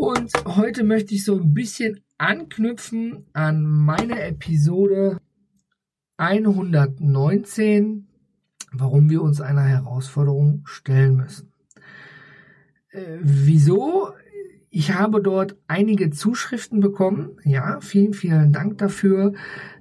Und heute möchte ich so ein bisschen anknüpfen an meine Episode 119, warum wir uns einer Herausforderung stellen müssen. Äh, wieso? Ich habe dort einige Zuschriften bekommen. Ja, vielen, vielen Dank dafür.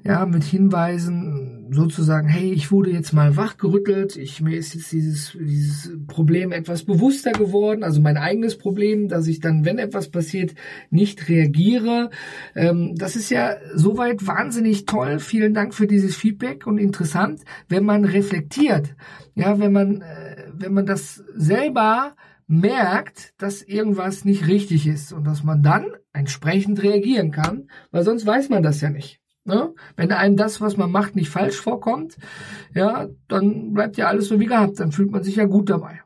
Ja, mit Hinweisen sozusagen, hey, ich wurde jetzt mal wachgerüttelt. Ich, mir ist jetzt dieses, dieses Problem etwas bewusster geworden. Also mein eigenes Problem, dass ich dann, wenn etwas passiert, nicht reagiere. Ähm, das ist ja soweit wahnsinnig toll. Vielen Dank für dieses Feedback und interessant, wenn man reflektiert. Ja, wenn man, äh, wenn man das selber merkt, dass irgendwas nicht richtig ist und dass man dann entsprechend reagieren kann, weil sonst weiß man das ja nicht. Ne? Wenn einem das, was man macht, nicht falsch vorkommt, ja, dann bleibt ja alles so wie gehabt, dann fühlt man sich ja gut dabei.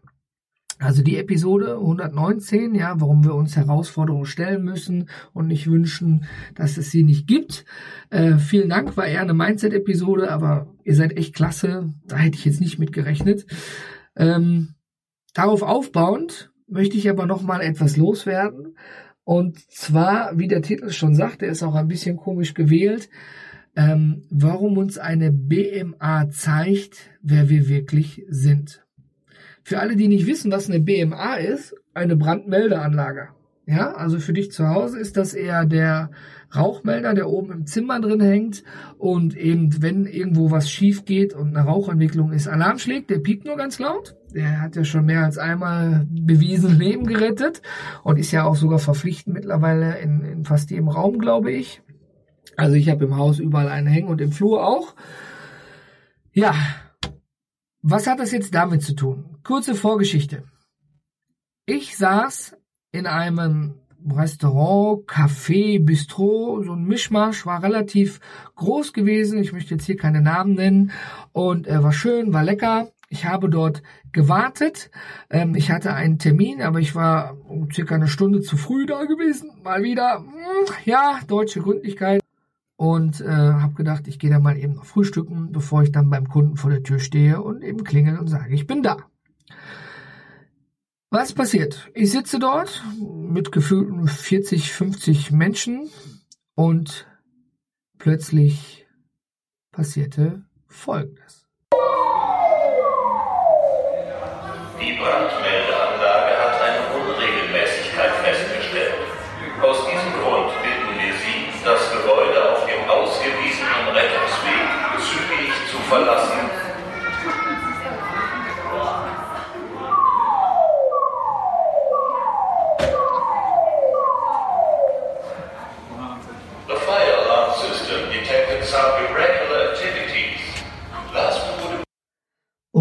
Also die Episode 119, ja, warum wir uns Herausforderungen stellen müssen und nicht wünschen, dass es sie nicht gibt. Äh, vielen Dank, war eher eine Mindset-Episode, aber ihr seid echt klasse. Da hätte ich jetzt nicht mit gerechnet. Ähm, Darauf aufbauend möchte ich aber noch mal etwas loswerden. Und zwar, wie der Titel schon sagt, der ist auch ein bisschen komisch gewählt, ähm, warum uns eine BMA zeigt, wer wir wirklich sind. Für alle, die nicht wissen, was eine BMA ist, eine Brandmeldeanlage. Ja, also für dich zu Hause ist das eher der Rauchmelder, der oben im Zimmer drin hängt und eben, wenn irgendwo was schief geht und eine Rauchentwicklung ist, Alarm schlägt, der piept nur ganz laut. Der hat ja schon mehr als einmal bewiesen Leben gerettet und ist ja auch sogar verpflichtend mittlerweile in, in fast jedem Raum, glaube ich. Also ich habe im Haus überall einen hängen und im Flur auch. Ja, was hat das jetzt damit zu tun? Kurze Vorgeschichte. Ich saß in einem Restaurant, Café, Bistro, so ein Mischmasch, war relativ groß gewesen. Ich möchte jetzt hier keine Namen nennen. Und äh, war schön, war lecker. Ich habe dort gewartet. Ähm, ich hatte einen Termin, aber ich war circa eine Stunde zu früh da gewesen. Mal wieder, hm, ja, deutsche Gründlichkeit. Und äh, habe gedacht, ich gehe da mal eben noch frühstücken, bevor ich dann beim Kunden vor der Tür stehe und eben klingel und sage, ich bin da. Was passiert? Ich sitze dort mit gefühlten 40, 50 Menschen und plötzlich passierte Folgendes.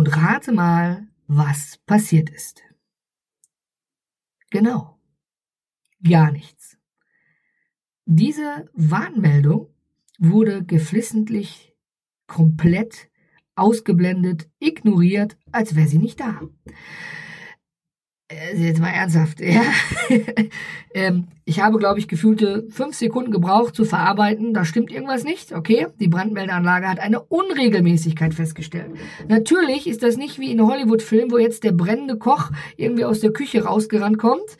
Und rate mal, was passiert ist. Genau. Gar nichts. Diese Warnmeldung wurde geflissentlich komplett ausgeblendet, ignoriert, als wäre sie nicht da. Äh, jetzt mal ernsthaft, ja. ähm, ich habe, glaube ich, gefühlte fünf Sekunden gebraucht zu verarbeiten. Da stimmt irgendwas nicht. Okay, die Brandmeldeanlage hat eine Unregelmäßigkeit festgestellt. Natürlich ist das nicht wie in Hollywood-Filmen, wo jetzt der brennende Koch irgendwie aus der Küche rausgerannt kommt.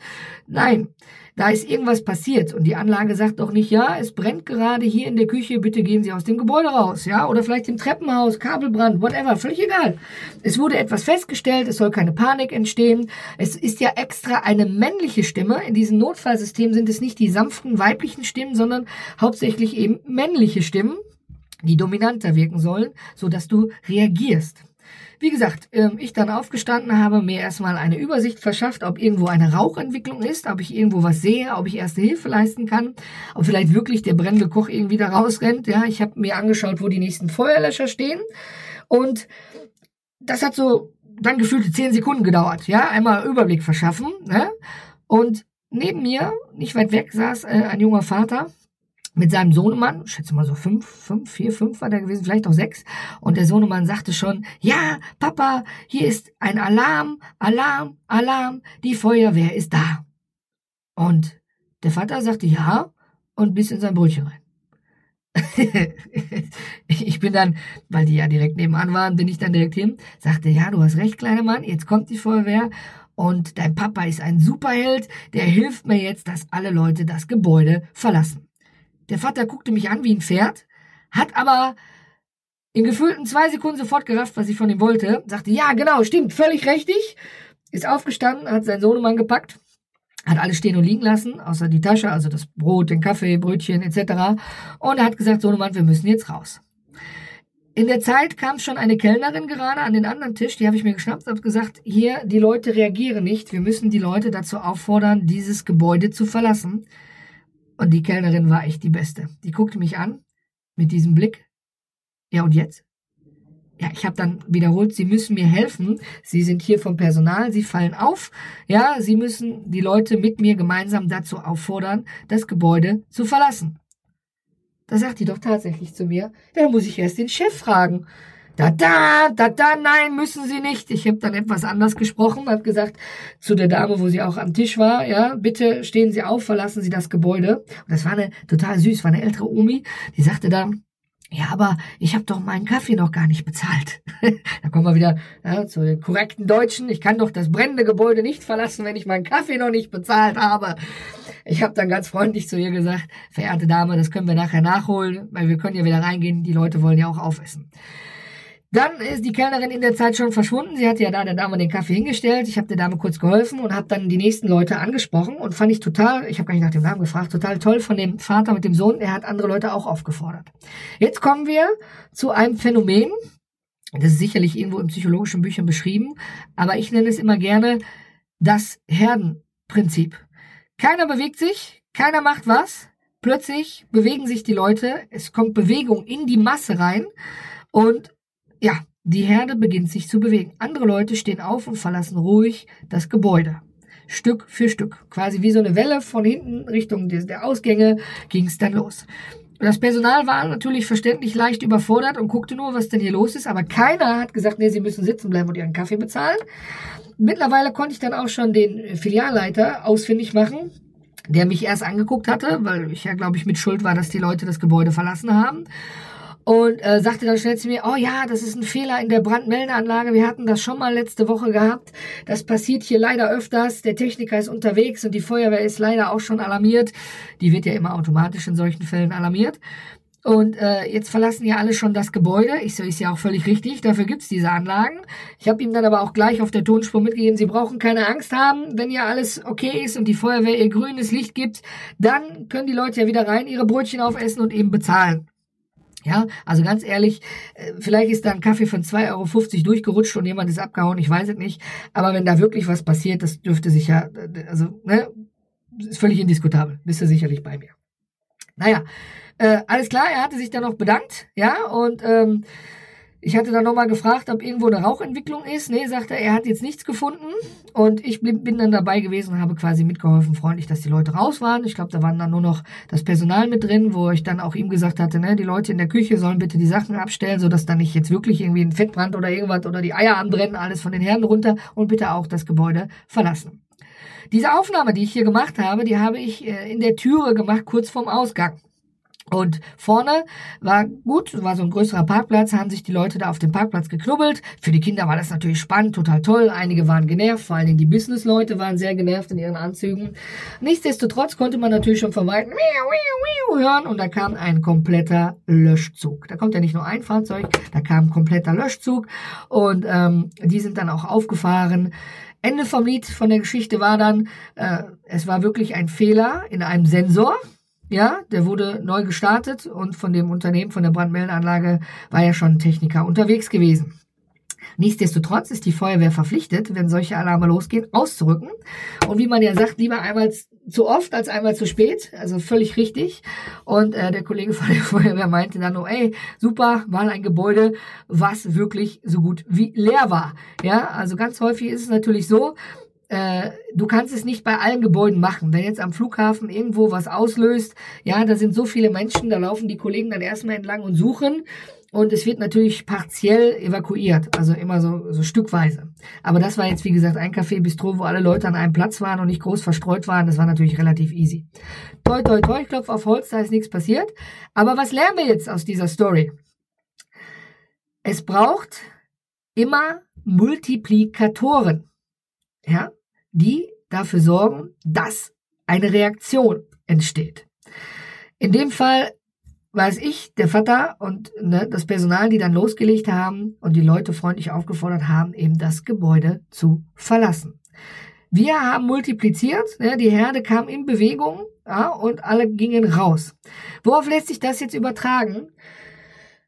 Nein, da ist irgendwas passiert und die Anlage sagt doch nicht, ja, es brennt gerade hier in der Küche, bitte gehen Sie aus dem Gebäude raus, ja, oder vielleicht im Treppenhaus, Kabelbrand, whatever, völlig egal. Es wurde etwas festgestellt, es soll keine Panik entstehen. Es ist ja extra eine männliche Stimme. In diesem Notfallsystem sind es nicht die sanften weiblichen Stimmen, sondern hauptsächlich eben männliche Stimmen, die dominanter wirken sollen, so dass du reagierst. Wie gesagt, ähm, ich dann aufgestanden habe, mir erstmal eine Übersicht verschafft, ob irgendwo eine Rauchentwicklung ist, ob ich irgendwo was sehe, ob ich erste Hilfe leisten kann, ob vielleicht wirklich der brennende Koch irgendwie da rausrennt. Ja, ich habe mir angeschaut, wo die nächsten Feuerlöscher stehen und das hat so dann gefühlte zehn Sekunden gedauert. Ja, einmal Überblick verschaffen ne? und neben mir, nicht weit weg, saß äh, ein junger Vater mit seinem Sohnemann, ich schätze mal so fünf, fünf, vier, fünf war der gewesen, vielleicht auch sechs. Und der Sohnemann sagte schon, ja, Papa, hier ist ein Alarm, Alarm, Alarm, die Feuerwehr ist da. Und der Vater sagte ja und biss in sein Brötchen rein. ich bin dann, weil die ja direkt nebenan waren, bin ich dann direkt hin, sagte, ja, du hast recht, kleiner Mann, jetzt kommt die Feuerwehr und dein Papa ist ein Superheld, der hilft mir jetzt, dass alle Leute das Gebäude verlassen. Der Vater guckte mich an wie ein Pferd, hat aber in gefühlten zwei Sekunden sofort gerafft, was ich von ihm wollte, sagte, ja, genau, stimmt, völlig richtig, ist aufgestanden, hat seinen Sohnemann gepackt, hat alles stehen und liegen lassen, außer die Tasche, also das Brot, den Kaffee, Brötchen etc. Und er hat gesagt, Sohnemann, wir müssen jetzt raus. In der Zeit kam schon eine Kellnerin gerade an den anderen Tisch, die habe ich mir geschnappt und gesagt, hier, die Leute reagieren nicht, wir müssen die Leute dazu auffordern, dieses Gebäude zu verlassen. Und die Kellnerin war echt die Beste. Die guckte mich an mit diesem Blick. Ja, und jetzt? Ja, ich habe dann wiederholt, Sie müssen mir helfen. Sie sind hier vom Personal, Sie fallen auf. Ja, Sie müssen die Leute mit mir gemeinsam dazu auffordern, das Gebäude zu verlassen. Da sagt die doch tatsächlich zu mir, da muss ich erst den Chef fragen. Da, da, da, da, nein, müssen Sie nicht. Ich habe dann etwas anders gesprochen, habe gesagt zu der Dame, wo sie auch am Tisch war, ja, bitte stehen Sie auf, verlassen Sie das Gebäude. Und das war eine total süß, war eine ältere Omi, die sagte dann, ja, aber ich habe doch meinen Kaffee noch gar nicht bezahlt. da kommen wir wieder ja, zu den korrekten Deutschen. Ich kann doch das brennende Gebäude nicht verlassen, wenn ich meinen Kaffee noch nicht bezahlt habe. Ich habe dann ganz freundlich zu ihr gesagt, verehrte Dame, das können wir nachher nachholen, weil wir können ja wieder reingehen, die Leute wollen ja auch aufessen. Dann ist die Kellnerin in der Zeit schon verschwunden. Sie hatte ja da der Dame den Kaffee hingestellt. Ich habe der Dame kurz geholfen und habe dann die nächsten Leute angesprochen und fand ich total, ich habe gar nicht nach dem Namen gefragt, total toll von dem Vater mit dem Sohn. Er hat andere Leute auch aufgefordert. Jetzt kommen wir zu einem Phänomen. Das ist sicherlich irgendwo in psychologischen Büchern beschrieben, aber ich nenne es immer gerne das Herdenprinzip. Keiner bewegt sich, keiner macht was. Plötzlich bewegen sich die Leute, es kommt Bewegung in die Masse rein und ja, die Herde beginnt sich zu bewegen. Andere Leute stehen auf und verlassen ruhig das Gebäude. Stück für Stück. Quasi wie so eine Welle von hinten Richtung der Ausgänge ging es dann los. Das Personal war natürlich verständlich leicht überfordert und guckte nur, was denn hier los ist, aber keiner hat gesagt, nee, sie müssen sitzen bleiben und ihren Kaffee bezahlen. Mittlerweile konnte ich dann auch schon den Filialleiter ausfindig machen, der mich erst angeguckt hatte, weil ich ja, glaube ich, mit Schuld war, dass die Leute das Gebäude verlassen haben und äh, sagte dann schnell zu mir, oh ja, das ist ein Fehler in der Brandmeldeanlage. Wir hatten das schon mal letzte Woche gehabt. Das passiert hier leider öfters. Der Techniker ist unterwegs und die Feuerwehr ist leider auch schon alarmiert. Die wird ja immer automatisch in solchen Fällen alarmiert. Und äh, jetzt verlassen ja alle schon das Gebäude. Ich so, ist ja auch völlig richtig. Dafür gibt's diese Anlagen. Ich habe ihm dann aber auch gleich auf der Tonspur mitgegeben, Sie brauchen keine Angst haben. Wenn ja alles okay ist und die Feuerwehr ihr grünes Licht gibt, dann können die Leute ja wieder rein, ihre Brötchen aufessen und eben bezahlen. Ja, also ganz ehrlich, äh, vielleicht ist da ein Kaffee von 2,50 Euro durchgerutscht und jemand ist abgehauen, ich weiß es nicht. Aber wenn da wirklich was passiert, das dürfte sich ja, also, ne, ist völlig indiskutabel. Bist du sicherlich bei mir. Naja, äh, alles klar, er hatte sich dann noch bedankt, ja, und ähm, ich hatte dann nochmal gefragt, ob irgendwo eine Rauchentwicklung ist. Nee, sagte er, er hat jetzt nichts gefunden. Und ich bin dann dabei gewesen und habe quasi mitgeholfen, freundlich, dass die Leute raus waren. Ich glaube, da waren dann nur noch das Personal mit drin, wo ich dann auch ihm gesagt hatte, ne, die Leute in der Küche sollen bitte die Sachen abstellen, sodass da nicht jetzt wirklich irgendwie ein Fettbrand oder irgendwas oder die Eier anbrennen, alles von den Herren runter und bitte auch das Gebäude verlassen. Diese Aufnahme, die ich hier gemacht habe, die habe ich äh, in der Türe gemacht, kurz vorm Ausgang. Und vorne war gut, war so ein größerer Parkplatz, haben sich die Leute da auf dem Parkplatz geknubbelt. Für die Kinder war das natürlich spannend, total toll. Einige waren genervt, vor allen Dingen die Business-Leute waren sehr genervt in ihren Anzügen. Nichtsdestotrotz konnte man natürlich schon von weitem hören und da kam ein kompletter Löschzug. Da kommt ja nicht nur ein Fahrzeug, da kam ein kompletter Löschzug und ähm, die sind dann auch aufgefahren. Ende vom Lied von der Geschichte war dann, äh, es war wirklich ein Fehler in einem Sensor. Ja, der wurde neu gestartet und von dem Unternehmen, von der Brandmeldeanlage, war ja schon ein Techniker unterwegs gewesen. Nichtsdestotrotz ist die Feuerwehr verpflichtet, wenn solche Alarme losgehen, auszurücken. Und wie man ja sagt, lieber einmal zu oft als einmal zu spät. Also völlig richtig. Und äh, der Kollege von der Feuerwehr meinte dann nur, ey, super, war ein Gebäude, was wirklich so gut wie leer war. Ja, also ganz häufig ist es natürlich so, äh, du kannst es nicht bei allen Gebäuden machen. Wenn jetzt am Flughafen irgendwo was auslöst, ja, da sind so viele Menschen, da laufen die Kollegen dann erstmal entlang und suchen. Und es wird natürlich partiell evakuiert, also immer so, so stückweise. Aber das war jetzt, wie gesagt, ein Café Bistro, wo alle Leute an einem Platz waren und nicht groß verstreut waren. Das war natürlich relativ easy. Toi, toi, toi, ich klopfe auf Holz, da ist nichts passiert. Aber was lernen wir jetzt aus dieser Story? Es braucht immer Multiplikatoren, ja, die dafür sorgen, dass eine Reaktion entsteht. In dem Fall weiß ich, der Vater und ne, das Personal, die dann losgelegt haben und die Leute freundlich aufgefordert haben, eben das Gebäude zu verlassen. Wir haben multipliziert, ne, die Herde kam in Bewegung ja, und alle gingen raus. Worauf lässt sich das jetzt übertragen?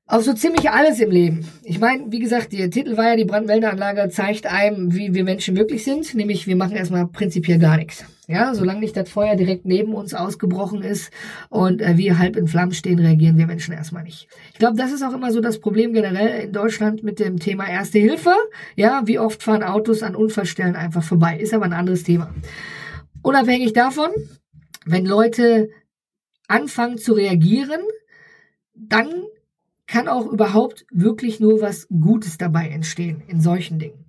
Auf so ziemlich alles im Leben. Ich meine, wie gesagt, der Titel war ja, die Brandmeldeanlage zeigt einem, wie wir Menschen wirklich sind, nämlich wir machen erstmal prinzipiell gar nichts. Ja, solange nicht das Feuer direkt neben uns ausgebrochen ist und äh, wir halb in Flammen stehen, reagieren wir Menschen erstmal nicht. Ich glaube, das ist auch immer so das Problem generell in Deutschland mit dem Thema Erste Hilfe. Ja, wie oft fahren Autos an Unfallstellen einfach vorbei? Ist aber ein anderes Thema. Unabhängig davon, wenn Leute anfangen zu reagieren, dann kann auch überhaupt wirklich nur was Gutes dabei entstehen in solchen Dingen.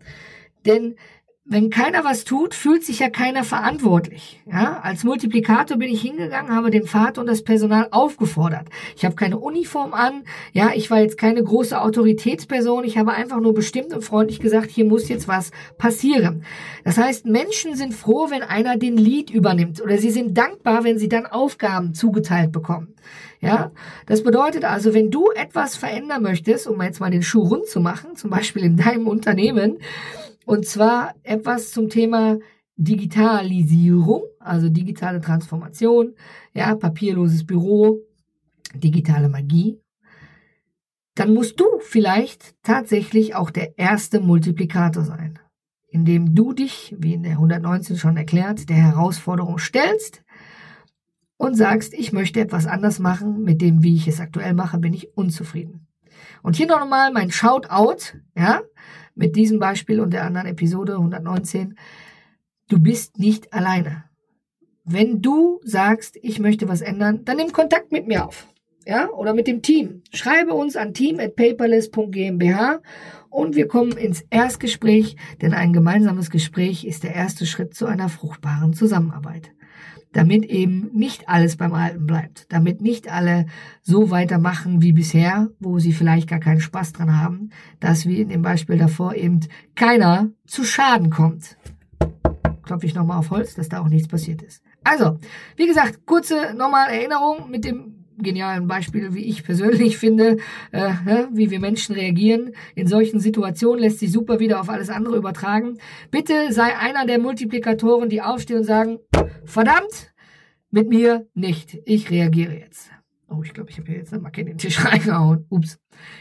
Denn wenn keiner was tut, fühlt sich ja keiner verantwortlich. Ja, als Multiplikator bin ich hingegangen, habe den Vater und das Personal aufgefordert. Ich habe keine Uniform an, ja, ich war jetzt keine große Autoritätsperson, ich habe einfach nur bestimmt und freundlich gesagt, hier muss jetzt was passieren. Das heißt, Menschen sind froh, wenn einer den Lead übernimmt oder sie sind dankbar, wenn sie dann Aufgaben zugeteilt bekommen. Ja, das bedeutet also, wenn du etwas verändern möchtest, um jetzt mal den Schuh rund zu machen, zum Beispiel in deinem Unternehmen, und zwar etwas zum Thema Digitalisierung, also digitale Transformation, ja, papierloses Büro, digitale Magie. Dann musst du vielleicht tatsächlich auch der erste Multiplikator sein, indem du dich, wie in der 119 schon erklärt, der Herausforderung stellst und sagst, ich möchte etwas anders machen, mit dem, wie ich es aktuell mache, bin ich unzufrieden. Und hier noch einmal mein Shoutout, ja, mit diesem Beispiel und der anderen Episode 119, du bist nicht alleine. Wenn du sagst, ich möchte was ändern, dann nimm Kontakt mit mir auf. Ja, oder mit dem Team. Schreibe uns an team@paperless.gmbH und wir kommen ins Erstgespräch, denn ein gemeinsames Gespräch ist der erste Schritt zu einer fruchtbaren Zusammenarbeit damit eben nicht alles beim Alten bleibt, damit nicht alle so weitermachen wie bisher, wo sie vielleicht gar keinen Spaß dran haben, dass wie in dem Beispiel davor eben keiner zu Schaden kommt. Klopfe ich nochmal auf Holz, dass da auch nichts passiert ist. Also, wie gesagt, kurze nochmal Erinnerung mit dem genialen Beispiel, wie ich persönlich finde, äh, wie wir Menschen reagieren. In solchen Situationen lässt sich super wieder auf alles andere übertragen. Bitte sei einer der Multiplikatoren, die aufstehen und sagen, verdammt, mit mir nicht. Ich reagiere jetzt. Oh, ich glaube, ich habe hier jetzt eine Macke in den Tisch reingehauen. Ups.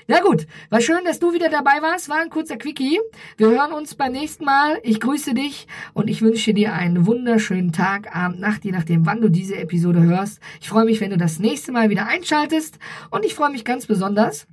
Na gut, war schön, dass du wieder dabei warst. War ein kurzer Quickie. Wir hören uns beim nächsten Mal. Ich grüße dich und ich wünsche dir einen wunderschönen Tag, Abend, Nacht, je nachdem, wann du diese Episode hörst. Ich freue mich, wenn du das nächste Mal wieder einschaltest und ich freue mich ganz besonders,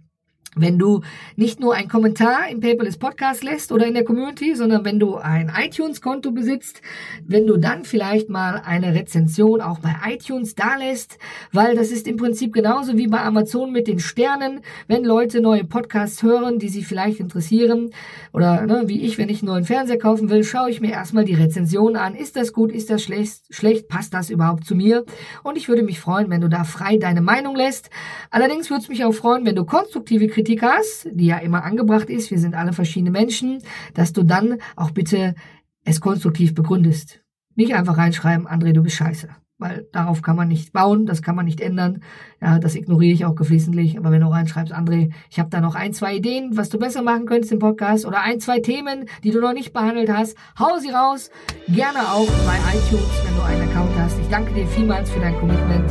wenn du nicht nur einen Kommentar im Paperless Podcast lässt oder in der Community, sondern wenn du ein iTunes-Konto besitzt, wenn du dann vielleicht mal eine Rezension auch bei iTunes da lässt, weil das ist im Prinzip genauso wie bei Amazon mit den Sternen, wenn Leute neue Podcasts hören, die sie vielleicht interessieren oder ne, wie ich, wenn ich einen neuen Fernseher kaufen will, schaue ich mir erstmal die Rezension an. Ist das gut, ist das schlecht, schlecht, passt das überhaupt zu mir? Und ich würde mich freuen, wenn du da frei deine Meinung lässt. Allerdings würde es mich auch freuen, wenn du konstruktive Kritik Kritik hast, die ja immer angebracht ist, wir sind alle verschiedene Menschen, dass du dann auch bitte es konstruktiv begründest. Nicht einfach reinschreiben, André, du bist scheiße. Weil darauf kann man nicht bauen, das kann man nicht ändern. Ja, das ignoriere ich auch geflissentlich. Aber wenn du reinschreibst, André, ich habe da noch ein, zwei Ideen, was du besser machen könntest im Podcast oder ein, zwei Themen, die du noch nicht behandelt hast, hau sie raus. Gerne auch bei iTunes, wenn du einen Account hast. Ich danke dir vielmals für dein Commitment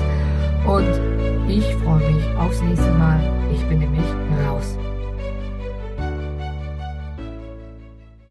und ich freue mich aufs nächste Mal. Ich bin nämlich raus.